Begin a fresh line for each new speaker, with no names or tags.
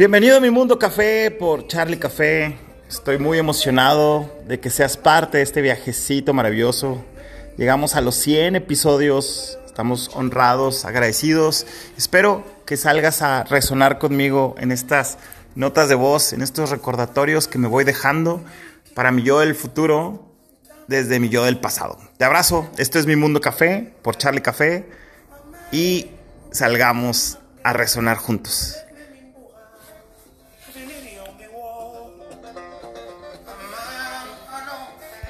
Bienvenido a mi mundo café por Charlie Café. Estoy muy emocionado de que seas parte de este viajecito maravilloso. Llegamos a los 100 episodios. Estamos honrados, agradecidos. Espero que salgas a resonar conmigo en estas notas de voz, en estos recordatorios que me voy dejando para mi yo del futuro desde mi yo del pasado. Te abrazo. Esto es mi mundo café por Charlie Café y salgamos a resonar juntos.